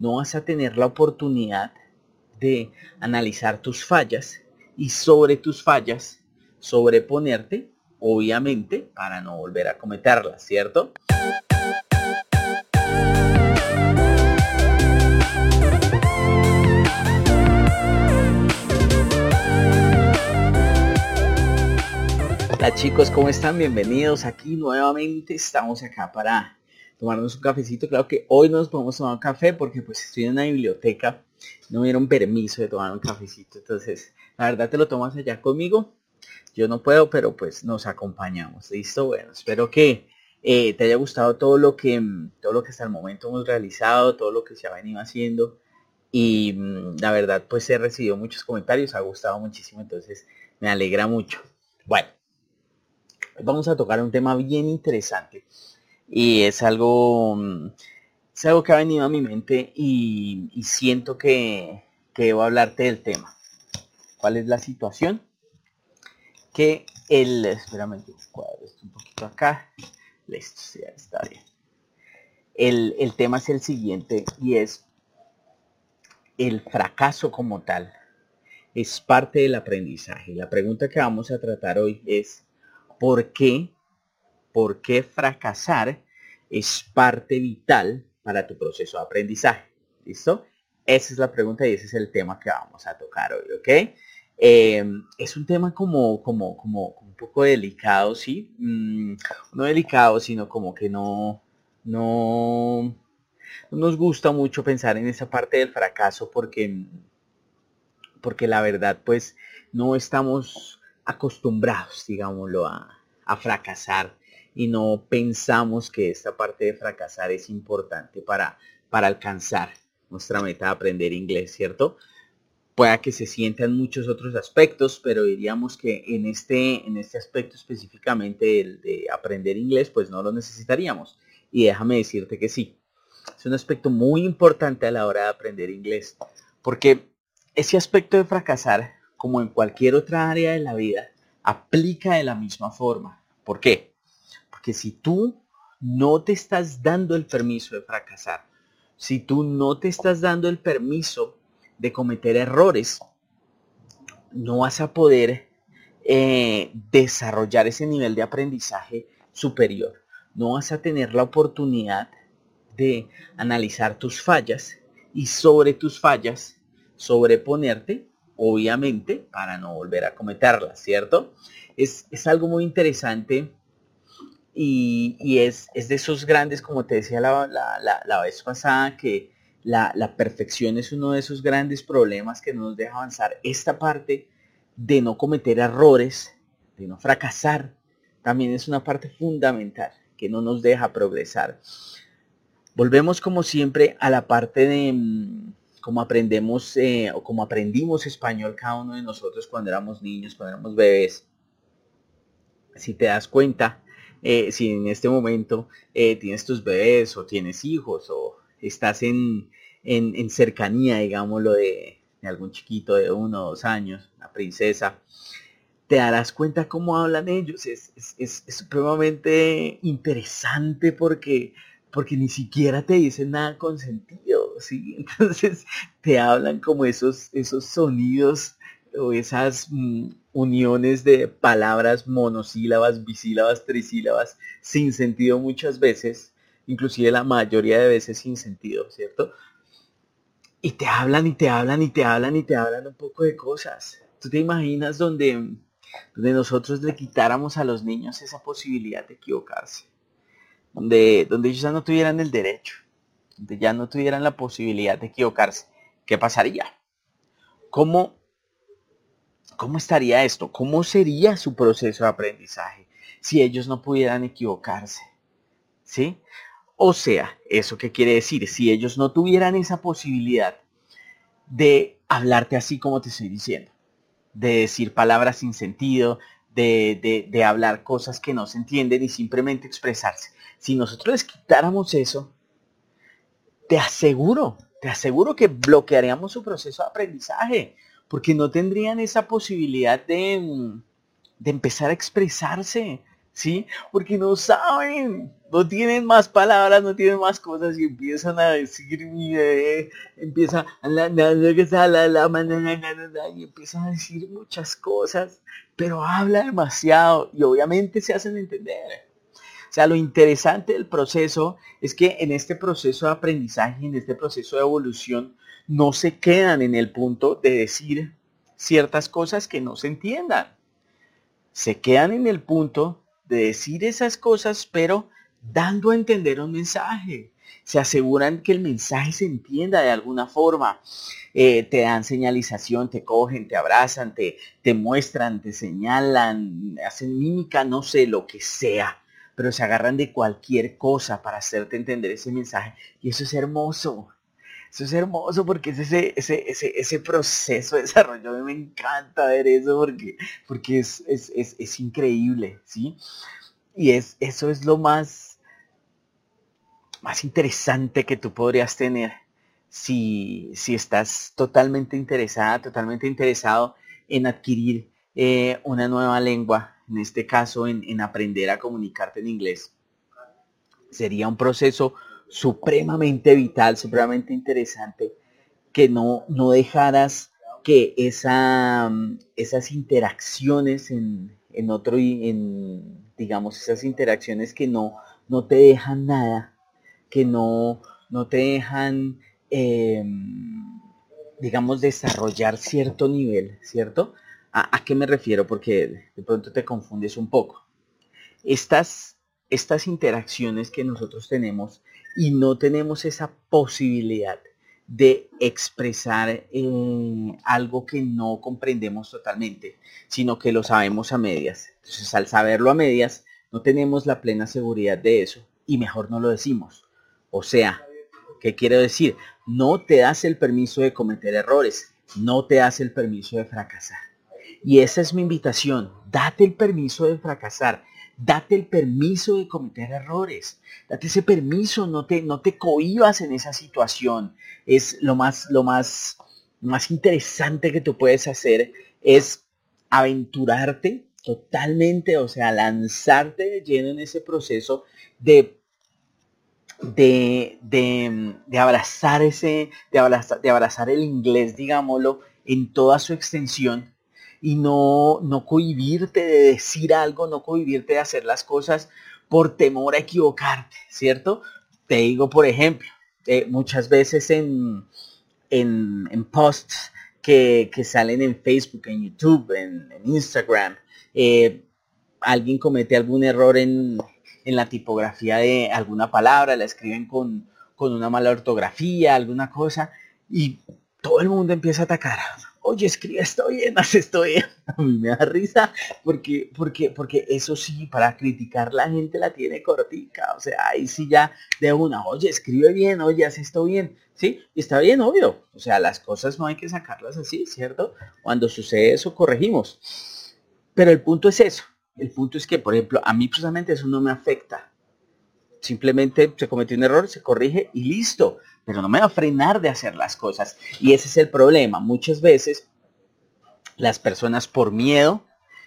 no vas a tener la oportunidad de analizar tus fallas y sobre tus fallas sobreponerte, obviamente, para no volver a cometerlas, ¿cierto? Hola chicos, ¿cómo están? Bienvenidos aquí nuevamente. Estamos acá para tomarnos un cafecito. Claro que hoy no nos podemos tomar un café porque pues estoy en una biblioteca. No me dieron permiso de tomar un cafecito. Entonces, la verdad te lo tomas allá conmigo. Yo no puedo, pero pues nos acompañamos. ¿Listo? Bueno, espero que eh, te haya gustado todo lo que todo lo que hasta el momento hemos realizado, todo lo que se ha venido haciendo. Y mm, la verdad, pues he recibido muchos comentarios, ha gustado muchísimo, entonces me alegra mucho. Bueno, vamos a tocar un tema bien interesante y es algo, mm, es algo que ha venido a mi mente y, siento que, que debo hablarte del tema. ¿Cuál es la situación? Que el, espérame, cuadro esto un poquito acá. Listo, ya está bien. El, el tema es el siguiente y es el fracaso como tal. Es parte del aprendizaje. La pregunta que vamos a tratar hoy es, ¿Por qué? ¿Por qué fracasar es parte vital para tu proceso de aprendizaje? ¿Listo? Esa es la pregunta y ese es el tema que vamos a tocar hoy, ¿ok? Em, es un tema como, como, como, un poco delicado, ¿sí? Mm, no delicado, sino como que no, no, no nos gusta mucho pensar en esa parte del fracaso porque, porque la verdad, pues, no estamos acostumbrados, digámoslo, a, fracasar y no pensamos que esta parte de fracasar es importante para, para alcanzar nuestra meta de aprender inglés, ¿cierto? Pueda que se sienta en muchos otros aspectos, pero diríamos que en este, en este aspecto específicamente el de aprender inglés, pues no lo necesitaríamos. Y déjame decirte que sí. Es un aspecto muy importante a la hora de aprender inglés, porque ese aspecto de fracasar como en cualquier otra área de la vida, aplica de la misma forma. ¿Por qué? Porque si tú no te estás dando el permiso de fracasar, si tú no te estás dando el permiso de cometer errores, no vas a poder eh, desarrollar ese nivel de aprendizaje superior. No vas a tener la oportunidad de analizar tus fallas y sobre tus fallas sobreponerte obviamente, para no volver a cometerlas, ¿cierto? Es, algo muy interesante y, es, de esos grandes, como te decía la, vez pasada, que la, perfección es uno de esos grandes problemas que no nos deja avanzar. Esta parte de no cometer errores, de no fracasar, también es una parte fundamental que no nos deja progresar. Volvemos como siempre a la parte de, mm, como aprendemos eh, o como aprendimos español cada uno de nosotros cuando éramos niños, cuando éramos bebés. Si te das cuenta, eh, si en este momento eh, tienes tus bebés o tienes hijos o estás en, en, cercanía, digámoslo, de, de, algún chiquito de uno o dos años, una princesa, te darás cuenta cómo hablan ellos. Es, es, supremamente interesante porque porque ni siquiera te dicen nada con sentido, ¿sí? Entonces te hablan como esos, esos sonidos o esas mm, uniones de palabras monosílabas, bisílabas, trisílabas, sin sentido muchas veces, inclusive la mayoría de veces sin sentido, ¿cierto? Y te hablan y te hablan y te hablan y te hablan un poco de cosas. ¿Tú te imaginas donde, donde nosotros le quitáramos a los niños esa posibilidad de equivocarse? donde, ellos ya no tuvieran el derecho, donde ya no tuvieran la posibilidad de equivocarse, ¿qué pasaría? ¿Cómo, cómo estaría esto? ¿Cómo sería su proceso de aprendizaje si ellos no pudieran equivocarse? ¿Sí? O sea, ¿eso qué quiere decir? Si ellos no tuvieran esa posibilidad de hablarte así como te estoy diciendo, de decir palabras sin sentido, de, de, hablar cosas que no se entienden y simplemente expresarse. Si nosotros les quitáramos eso, te aseguro, te aseguro que bloquearíamos su proceso de aprendizaje, porque no tendrían esa posibilidad de, de empezar a expresarse, ¿sí? Porque no saben, no tienen más palabras, no tienen más cosas y empiezan a decir, eh, la, y empiezan a decir muchas cosas, pero habla demasiado y obviamente se hacen entender. O sea, lo interesante del proceso es que en este proceso de aprendizaje, en este proceso de evolución, no se quedan en el punto de decir ciertas cosas que no se entiendan. Se quedan en el punto de decir esas cosas, pero dando a entender un mensaje. Se aseguran que el mensaje se entienda de alguna forma. Eh, te dan señalización, te cogen, te abrazan, te, te muestran, te señalan, hacen mímica, no sé, lo que sea pero se agarran de cualquier cosa para hacerte entender ese mensaje. Y eso es hermoso. Eso es hermoso porque es ese, ese, ese, ese proceso de desarrollo. A mí me encanta ver eso porque, porque es, es, es, increíble, ¿sí? Y es, eso es lo más, más interesante que tú podrías tener si, si estás totalmente interesada, totalmente interesado en adquirir eh, una nueva lengua, en este caso en, en aprender a comunicarte en inglés. Sería un proceso supremamente vital, supremamente interesante, que no, no dejaras que esa, esas interacciones en, en otro, en, digamos, esas interacciones que no, no te dejan nada, que no, no te dejan, em, digamos, desarrollar cierto nivel, ¿cierto? ¿A, ¿A, qué me refiero? Porque de pronto te confundes un poco. Estas, estas interacciones que nosotros tenemos y no tenemos esa posibilidad de expresar algo que no comprendemos totalmente, sino que lo sabemos a medias. Entonces, al saberlo a medias, no tenemos la plena seguridad de eso y mejor no lo decimos. O sea, ¿qué quiero decir? No te das el permiso de cometer errores, no te das el permiso de fracasar. Y esa es mi invitación, date el permiso de fracasar, date el permiso de cometer errores, date ese permiso, no te, no te cohibas en esa situación. Es lo más, lo más, más interesante que tú puedes hacer es aventurarte totalmente, o sea, lanzarte de lleno en ese proceso de de, de, de, abrazar ese, de de abrazar el inglés, digámoslo, en toda su extensión y no, no cohibirte de decir algo, no cohibirte de hacer las cosas por temor a equivocarte, ¿cierto? Te digo, por ejemplo, eh, muchas veces en, en, posts que, salen en Facebook, en YouTube, en, Instagram, eh, alguien comete algún error en, en, la tipografía de alguna palabra, la escriben con, con una mala ortografía, alguna cosa, y todo el mundo empieza a atacar oye, escribe esto bien, haz esto bien. A mí me da risa porque, porque, porque eso sí, para criticar la gente la tiene cortica. O sea, ahí sí ya de una, oye, escribe bien, oye, haz esto bien. Sí, y está bien, obvio. O sea, las cosas no hay que sacarlas así, ¿cierto? Cuando sucede eso, corregimos. Pero el punto es eso. El punto es que, por ejemplo, a mí personalmente eso no me afecta. Simplemente se cometió un error, se corrige y listo pero no me va a frenar de hacer las cosas. Y ese es el problema. Muchas veces las personas por miedo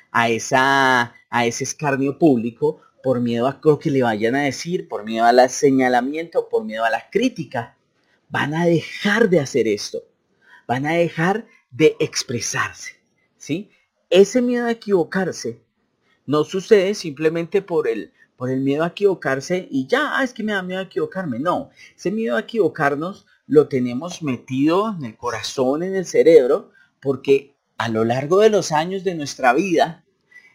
a, esa, a ese escarnio público, por miedo a lo que le vayan a decir, por miedo al señalamiento, por miedo a la crítica, van a dejar de hacer esto. Van a dejar de expresarse. ¿sí? Ese miedo a equivocarse no sucede simplemente por el, por el miedo a equivocarse y ya, ah, es que me da miedo a equivocarme. No, ese miedo a equivocarnos lo tenemos metido en el corazón, en el cerebro, porque a lo largo de los años de nuestra vida,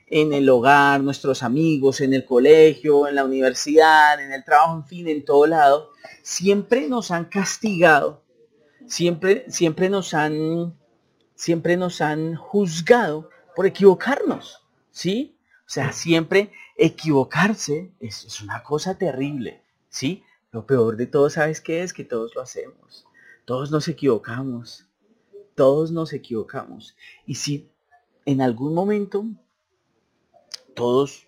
en el hogar, nuestros amigos, en el colegio, en la universidad, en el trabajo, en fin, en todo lado, siempre nos han castigado, siempre, siempre nos han, siempre nos han juzgado por equivocarnos, ¿sí? O sea, siempre equivocarse es, una cosa terrible, ¿sí? Lo peor de todo, ¿sabes qué es? Que todos lo hacemos. Todos nos equivocamos. Todos nos equivocamos. Y si en algún momento todos,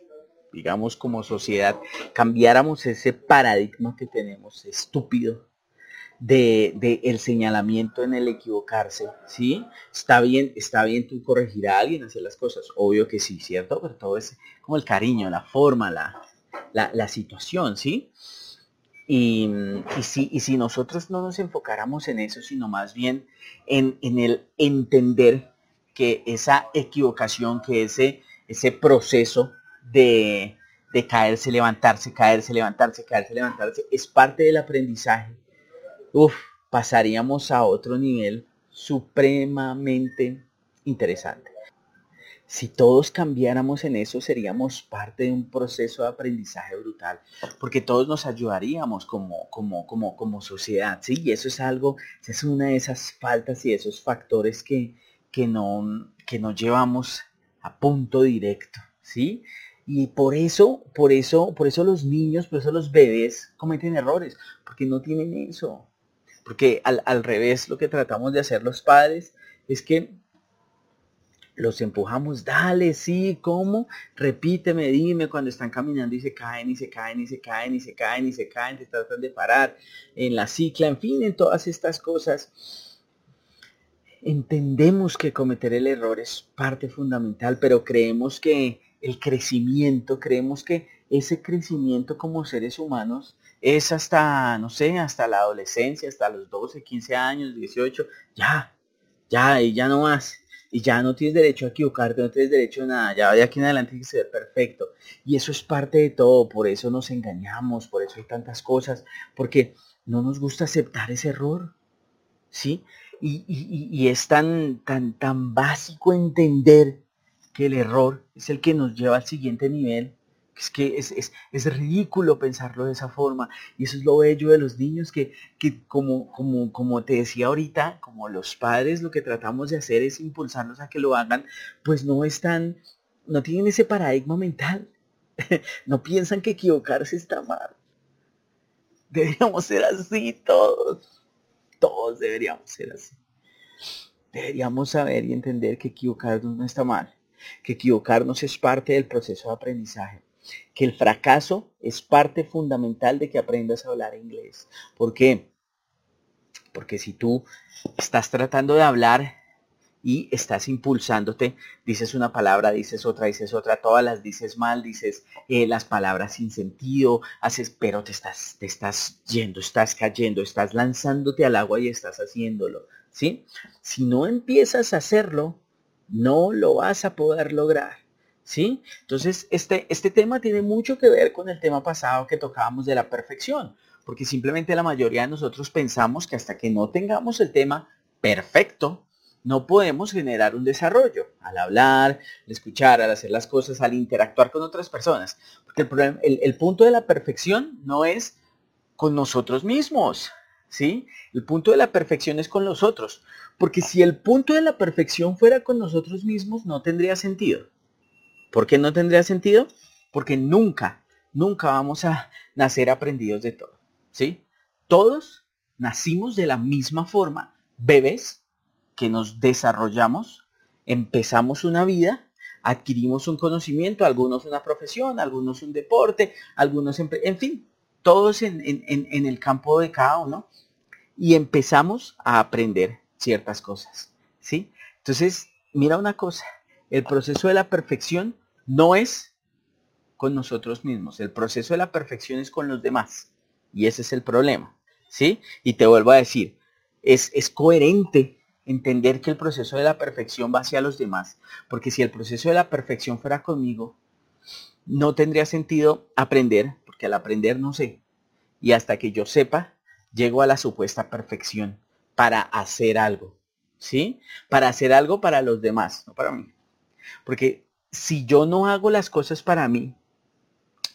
digamos como sociedad, cambiáramos ese paradigma que tenemos estúpido de, el señalamiento en el equivocarse, ¿sí? Está bien, está bien tú corregir a alguien, hacer las cosas, obvio que sí, ¿cierto? Pero todo es como el cariño, la forma, la, la, situación, ¿sí? Y, si, y si nosotros no nos enfocáramos en eso, sino más bien en, en el entender que esa equivocación, que ese, ese proceso de, de caerse, levantarse, caerse, levantarse, caerse, levantarse, es parte del aprendizaje. Uf, pasaríamos a otro nivel supremamente interesante. Si todos cambiáramos en eso, seríamos parte de un proceso de aprendizaje brutal, porque todos nos ayudaríamos como, como, como, como sociedad, ¿sí? Y eso es algo, es una de esas faltas y esos factores que, que, no, que no llevamos a punto directo, ¿sí? Y por eso, por eso, por eso los niños, por eso los bebés cometen errores, porque no tienen eso. Porque al, al revés, lo que tratamos de hacer los padres es que los empujamos, dale, sí, ¿cómo? Repíteme, dime cuando están caminando y se caen y se caen y se caen y se caen y se caen, se tratan de parar en la cicla, en fin, en todas estas cosas. Entendemos que cometer el error es parte fundamental, pero creemos que el crecimiento, creemos que ese crecimiento como seres humanos es hasta, no sé, hasta la adolescencia, hasta los 12, 15 años, 18, ya, ya, y ya no más y ya no tienes derecho a equivocarte, no tienes derecho a nada, ya de aquí en adelante tienes que ser perfecto. Y eso es parte de todo, por eso nos engañamos, por eso hay tantas cosas, porque no nos gusta aceptar ese error, ¿sí? Y, y es tan, tan, tan básico entender que el error es el que nos lleva al siguiente nivel es que es, ridículo pensarlo de esa forma. Y eso es lo bello de los niños, que, que como, como, como te decía ahorita, como los padres lo que tratamos de hacer es impulsarlos a que lo hagan, pues no están, no tienen ese paradigma mental. no piensan que equivocarse está mal. Deberíamos ser así todos. Todos deberíamos ser así. Deberíamos saber y entender que equivocarnos no está mal. Que equivocarnos es parte del proceso de aprendizaje que el fracaso es parte fundamental de que aprendas a hablar inglés. ¿Por qué? Porque si tú estás tratando de hablar y estás impulsándote, dices una palabra, dices otra, dices otra, todas las dices mal, dices eh, las palabras sin sentido, haces, pero te estás, te estás yendo, estás cayendo, estás lanzándote al agua y estás haciéndolo, ¿sí? Si no empiezas a hacerlo, no lo vas a poder lograr. ¿Sí? Entonces, este, este tema tiene mucho que ver con el tema pasado que tocábamos de la perfección, porque simplemente la mayoría de nosotros pensamos que hasta que no tengamos el tema perfecto, no podemos generar un desarrollo al hablar, al escuchar, al hacer las cosas, al interactuar con otras personas. Porque el, problema, el, punto de la perfección no es con nosotros mismos, ¿sí? El punto de la perfección es con los otros. Porque si el punto de la perfección fuera con nosotros mismos, no tendría sentido. ¿Por qué no tendría sentido? Porque nunca, nunca vamos a nacer aprendidos de todo. ¿Sí? Todos nacimos de la misma forma, bebés, que nos desarrollamos, empezamos una vida, adquirimos un conocimiento, algunos una profesión, algunos un deporte, algunos en, fin, todos en, en el campo de cada uno, y empezamos a aprender ciertas cosas. ¿Sí? Entonces, mira una cosa, el proceso de la perfección no es con nosotros mismos. El proceso de la perfección es con los demás. Y ese es el problema. ¿Sí? Y te vuelvo a decir, es, es coherente entender que el proceso de la perfección va hacia los demás. Porque si el proceso de la perfección fuera conmigo, no tendría sentido aprender, porque al aprender no sé. Y hasta que yo sepa, llego a la supuesta perfección para hacer algo. ¿Sí? Para hacer algo para los demás, no para mí. Porque si yo no hago las cosas para mí,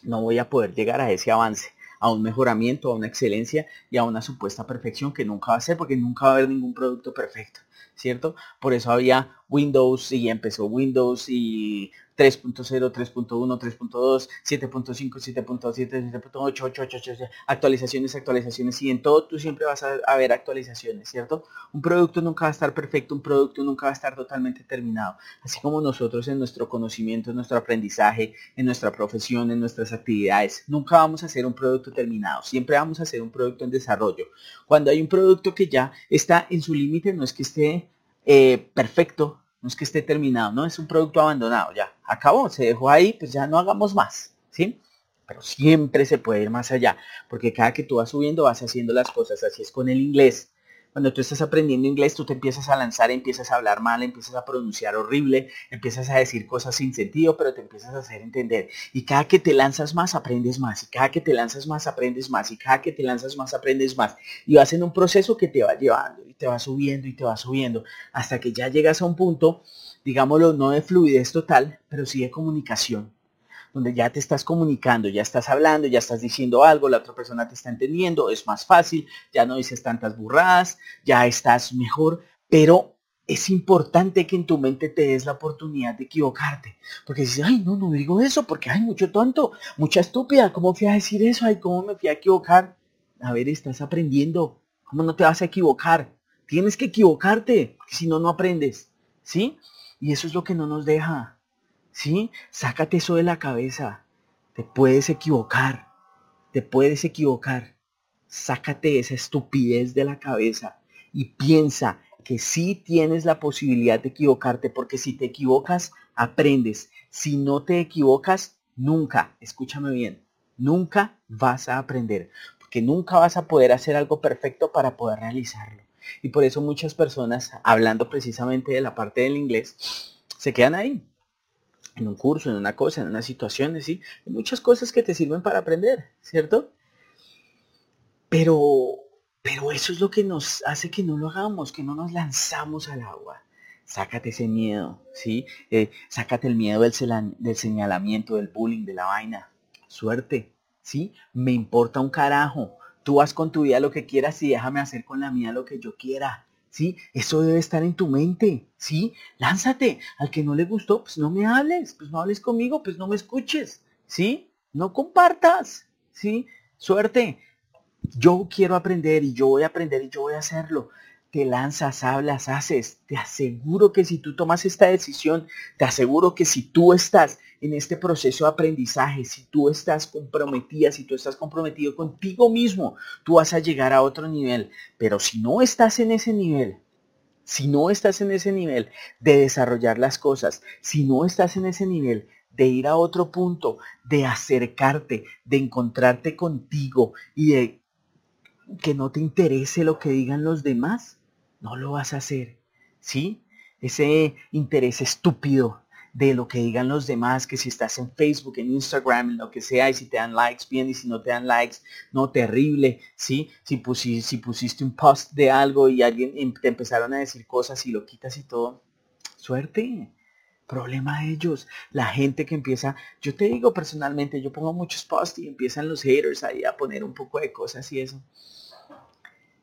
no voy a poder llegar a ese avance, a un mejoramiento, a una excelencia y a una supuesta perfección que nunca va a ser porque nunca va a haber ningún producto perfecto, ¿cierto? Por eso había Windows y empezó Windows y 3.0, 3.1, 3.2, 7.5, 7.7, 7.8, 8, 8, 8, actualizaciones, actualizaciones y en todo tú siempre vas a, ver actualizaciones, ¿cierto? Un producto nunca va a estar perfecto, un producto nunca va a estar totalmente terminado. Así como nosotros en nuestro conocimiento, en nuestro aprendizaje, en nuestra profesión, en nuestras actividades, nunca vamos a hacer un producto terminado, siempre vamos a hacer un producto en desarrollo. Cuando hay un producto que ya está en su límite, no es que esté eh, perfecto, no es que esté terminado, no es un producto abandonado, ya acabó, se dejó ahí, pues ya no hagamos más, ¿sí? pero siempre se puede ir más allá, porque cada que tú vas subiendo vas haciendo las cosas, así es con el inglés. Cuando tú estás aprendiendo inglés, tú te empiezas a lanzar, empiezas a hablar mal, empiezas a pronunciar horrible, empiezas a decir cosas sin sentido, pero te empiezas a hacer entender. Y cada que te lanzas más, aprendes más. Y cada que te lanzas más, aprendes más. Y cada que te lanzas más, aprendes más. Y vas en un proceso que te va llevando y te va subiendo y te va subiendo hasta que ya llegas a un punto, digámoslo, no de fluidez total, pero sí de comunicación donde ya te estás comunicando, ya estás hablando, ya estás diciendo algo, la otra persona te está entendiendo, es más fácil, ya no dices tantas burradas, ya estás mejor, pero es importante que en tu mente te des la oportunidad de equivocarte. Porque dices, ay, no, no digo eso, porque hay mucho tonto, mucha estúpida, ¿cómo fui a decir eso? Ay, ¿cómo me fui a equivocar? A ver, estás aprendiendo, ¿cómo no te vas a equivocar? Tienes que equivocarte, si no, no aprendes, ¿sí? Y eso es lo que no nos deja. ¿Sí? Sácate eso de la cabeza. Te puedes equivocar. Te puedes equivocar. Sácate esa estupidez de la cabeza y piensa que sí tienes la posibilidad de equivocarte porque si te equivocas, aprendes. Si no te equivocas, nunca, escúchame bien, nunca vas a aprender. Porque nunca vas a poder hacer algo perfecto para poder realizarlo. Y por eso muchas personas, hablando precisamente de la parte del inglés, se quedan ahí en un curso, en una cosa, en una situación, ¿sí? Hay muchas cosas que te sirven para aprender, ¿cierto? Pero, pero eso es lo que nos hace que no lo hagamos, que no nos lanzamos al agua. Sácate ese miedo, ¿sí? Eh, sácate el miedo del, del señalamiento, del bullying, de la vaina. Suerte, ¿sí? Me importa un carajo. Tú haz con tu vida lo que quieras y déjame hacer con la mía lo que yo quiera. ¿Sí? Eso debe estar en tu mente, ¿sí? Lánzate. Al que no le gustó, pues no me hables, pues no hables conmigo, pues no me escuches, ¿sí? No compartas, ¿sí? Suerte. Yo quiero aprender y yo voy a aprender y yo voy a hacerlo te lanzas, hablas, haces. Te aseguro que si tú tomas esta decisión, te aseguro que si tú estás en este proceso de aprendizaje, si tú estás comprometida, si tú estás comprometido contigo mismo, tú vas a llegar a otro nivel. Pero si no estás en ese nivel, si no estás en ese nivel de desarrollar las cosas, si no estás en ese nivel de ir a otro punto, de acercarte, de encontrarte contigo y de que no te interese lo que digan los demás, no lo vas a hacer. ¿Sí? Ese interés estúpido de lo que digan los demás, que si estás en Facebook, en Instagram, en lo que sea, y si te dan likes, bien, y si no te dan likes, no, terrible, ¿sí? Si, pusiste, si pusiste un post de algo y alguien em, te empezaron a decir cosas y lo quitas y todo, suerte, problema de ellos, la gente que empieza, yo te digo personalmente, yo pongo muchos posts y empiezan los haters ahí a poner un poco de cosas y eso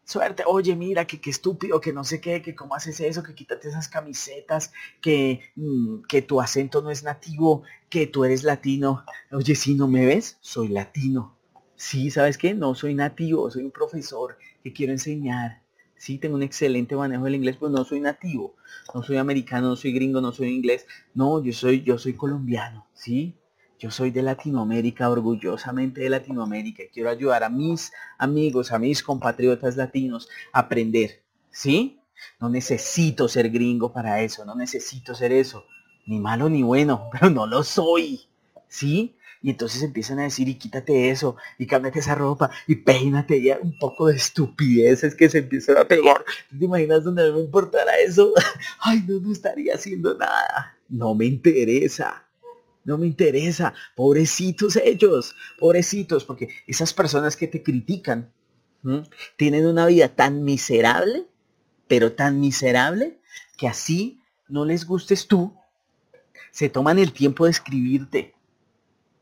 suerte, oye, mira, que qué estúpido, que no sé qué, que cómo haces eso, que quítate esas camisetas, que, mm, que tu acento no es nativo, que tú eres latino. Oye, si no me ves, soy latino. Sí, ¿sabes qué? No soy nativo, soy un profesor que quiero enseñar. Sí, tengo un excelente manejo del inglés, pero no soy nativo. No soy americano, no soy gringo, no soy inglés. No, yo soy, yo soy colombiano, ¿sí? Yo soy de Latinoamérica, orgullosamente de Latinoamérica. Quiero ayudar a mis amigos, a mis compatriotas latinos a aprender. ¿Sí? No necesito ser gringo para eso, no necesito ser eso. Ni malo ni bueno, pero no lo soy. ¿Sí? Y entonces empiezan a decir, y quítate eso, y cámbiate esa ropa, y peínate, y un poco de estupideces que se empiezan a pegar. ¿Te imaginas donde no me importara eso? Ay, no, no estaría haciendo nada. No me interesa no me interesa, pobrecitos ellos, pobrecitos, porque esas personas que te critican tienen una vida tan miserable, pero tan miserable, que así no les gustes tú, se toman el tiempo de escribirte,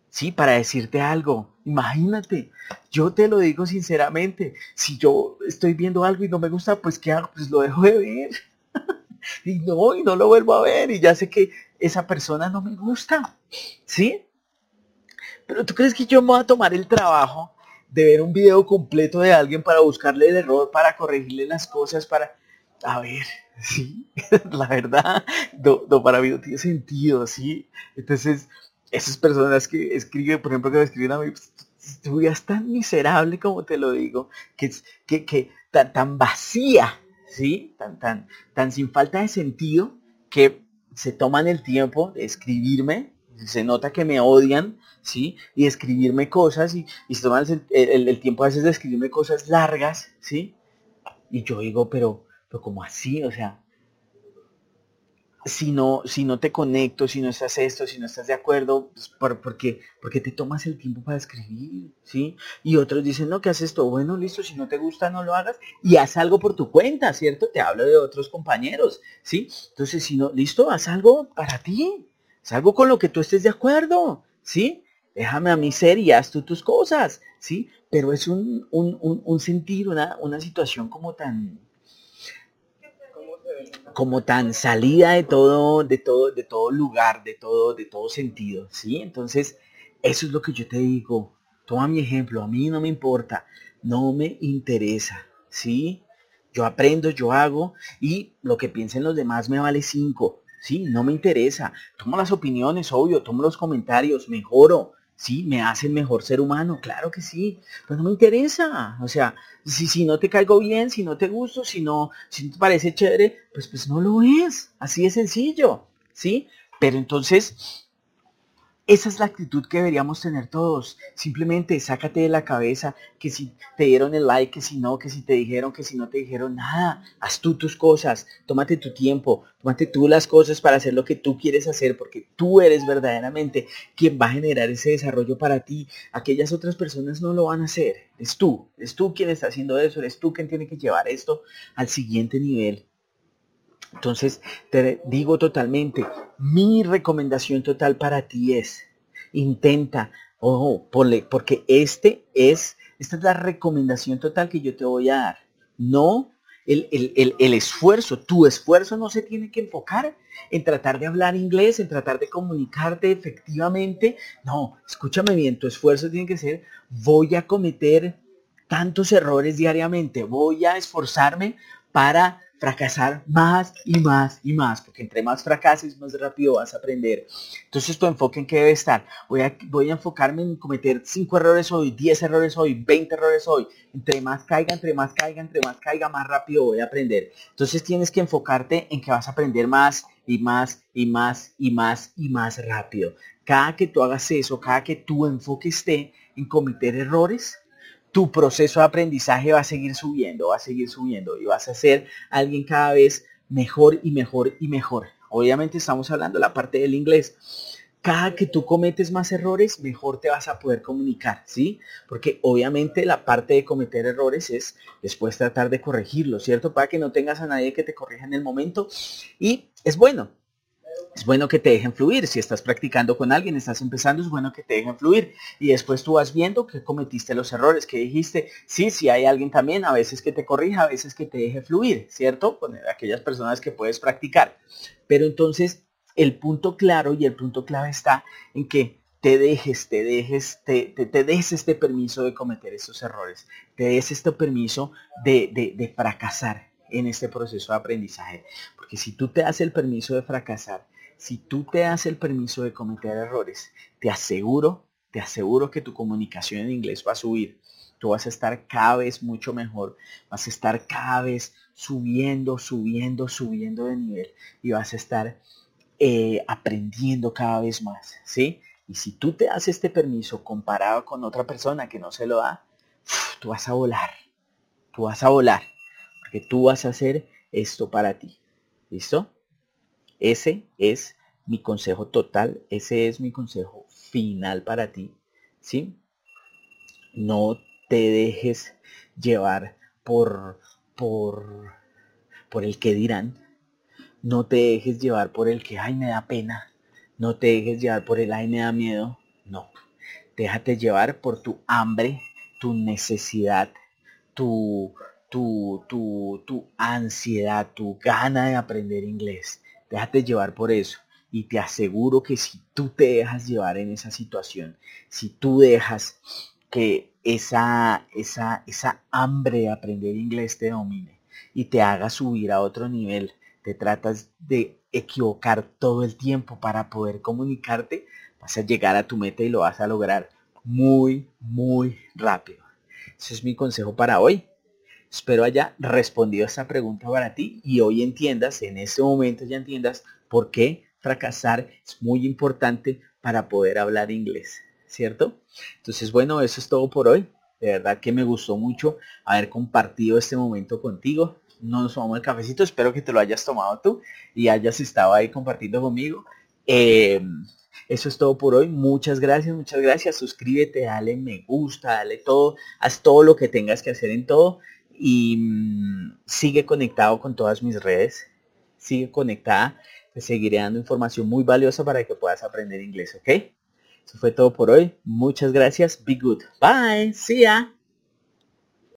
sí, para decirte algo. Imagínate, yo te lo digo sinceramente, si yo estoy viendo algo y no me gusta, pues ¿qué hago? Pues lo dejo de ver. y no, y no lo vuelvo a ver, y ya sé que esa persona no me gusta. ¿Sí? Pero tú crees que yo me voy a tomar el trabajo de ver un video completo de alguien para buscarle el error, para corregirle las cosas, para... A ver, sí, la verdad, no, para mí no tiene sentido, ¿sí? Entonces, esas personas que escriben, por ejemplo, que me escriben a mí, tu vida es tan miserable como te lo digo, que, que, que tan, tan vacía, ¿sí? Tan, tan, tan sin falta de sentido, que se toman el tiempo de escribirme se nota que me odian, ¿sí? Y escribirme cosas y, y se toman el, el, tiempo a veces de escribirme cosas largas, ¿sí? Y yo digo, pero, pero como así, o sea, si no, si no te conecto, si no estás esto, si no estás de acuerdo, pues por, porque, porque te tomas el tiempo para escribir, ¿sí? Y otros dicen, no, ¿qué haces esto? Bueno, listo, si no te gusta, no lo hagas y haz algo por tu cuenta, ¿cierto? Te hablo de otros compañeros, ¿sí? Entonces, si no, listo, haz algo para ti, haz algo con lo que tú estés de acuerdo, ¿sí? Déjame a mí ser y haz tú tus cosas, ¿sí? Pero es un, un, un, un sentir, una, una situación como tan, como tan salida de todo, de todo, de todo lugar, de todo, de todo sentido, ¿sí? Entonces, eso es lo que yo te digo. Toma mi ejemplo, a mí no me importa, no me interesa, ¿sí? Yo aprendo, yo hago y lo que piensen los demás me vale cinco, ¿sí? No me interesa. Tomo las opiniones, obvio, tomo los comentarios, mejoro, Sí, me hace el mejor ser humano, claro que sí, pero no me interesa. O sea, si, si no te caigo bien, si no te gusto, si no, si no te parece chévere, pues, pues no lo es. Así de sencillo, ¿sí? Pero entonces, esa es la actitud que deberíamos tener todos. Simplemente sácate de la cabeza que si te dieron el like, que si no, que si te dijeron, que si no te dijeron nada. Haz tú tus cosas, tómate tu tiempo, tómate tú las cosas para hacer lo que tú quieres hacer, porque tú eres verdaderamente quien va a generar ese desarrollo para ti. Aquellas otras personas no lo van a hacer. Es tú, es tú quien está haciendo eso, eres tú quien tiene que llevar esto al siguiente nivel. Entonces, te digo totalmente, mi recomendación total para ti es, intenta, ojo, porque este es, esta es la recomendación total que yo te voy a dar. No el, el, esfuerzo, tu esfuerzo no se tiene que enfocar en tratar de hablar inglés, en tratar de comunicarte efectivamente. No, escúchame bien, tu esfuerzo tiene que ser, voy a cometer tantos errores diariamente, voy a esforzarme para fracasar más y más y más, porque entre más fracases, más rápido vas a aprender. Entonces tu enfoque en qué debe estar. Voy a, voy a enfocarme en cometer 5 errores hoy, 10 errores hoy, 20 errores hoy. Entre más caiga, entre más caiga, entre más caiga, más rápido voy a aprender. Entonces tienes que enfocarte en que vas a aprender más y más y más y más y más rápido. Cada que tú hagas eso, cada que tu enfoque esté en cometer errores, tu proceso de aprendizaje va a seguir subiendo, va a seguir subiendo y vas a ser alguien cada vez mejor y mejor y mejor. Obviamente estamos hablando de la parte del inglés. Cada que tú cometes más errores, mejor te vas a poder comunicar, ¿sí? Porque obviamente la parte de cometer errores es después tratar de corregirlos, ¿cierto? Para que no tengas a nadie que te corrija en el momento. Y es bueno, es bueno que te dejen fluir. Si estás practicando con alguien, estás empezando, es bueno que te dejen fluir. Y después tú vas viendo que cometiste los errores, que dijiste, sí, sí hay alguien también, a veces que te corrija, a veces que te deje fluir, ¿cierto? Con aquellas personas que puedes practicar. Pero entonces el punto claro y el punto clave está en que te dejes, te dejes, te, te, des este permiso de cometer estos errores, te des este permiso de, de, de fracasar en este proceso de aprendizaje. Porque si tú te das el permiso de fracasar, si tú te das el permiso de cometer errores, te aseguro, te aseguro que tu comunicación en inglés va a subir. Tú vas a estar cada vez mucho mejor, vas a estar cada vez subiendo, subiendo, subiendo de nivel y vas a estar eh, aprendiendo cada vez más, ¿sí? Y si tú te das este permiso comparado con otra persona que no se lo da, tú vas a volar, tú vas a volar, porque tú vas a hacer esto para ti. ¿Listo? Ese es mi consejo total, ese es mi consejo final para ti, ¿sí? No te dejes llevar por, por, por el que dirán. No te dejes llevar por el que, ay, me da pena. No te dejes llevar por el, ay, me da miedo. No. Déjate llevar por tu hambre, tu necesidad, tu, tu, tu, tu ansiedad, tu gana de aprender inglés. Déjate llevar por eso. Y te aseguro que si tú te dejas llevar en esa situación, si tú dejas que esa, esa, esa hambre de aprender inglés te domine y te haga subir a otro nivel, te tratas de equivocar todo el tiempo para poder comunicarte, vas a llegar a tu meta y lo vas a lograr muy, muy rápido. Ese es mi consejo para hoy. Espero haya respondido a esta pregunta para ti y hoy entiendas, en este momento ya entiendas por qué fracasar es muy importante, para poder hablar inglés, ¿cierto? Entonces, bueno, eso es todo por hoy. De verdad que me gustó mucho haber compartido este momento contigo. No nos tomamos el cafecito, espero que te lo hayas tomado tú y hayas estado ahí compartiendo conmigo. Eh, eso es todo por hoy. Muchas gracias, muchas gracias. Suscríbete, dale me gusta, dale todo, haz todo lo que tengas que hacer en todo y mm, sigue conectado con todas mis redes. Sigue conectada. Te seguiré dando información muy valiosa para que puedas aprender inglés, ¿ok? Eso fue todo por hoy. Muchas gracias. Be good. Bye. See ya.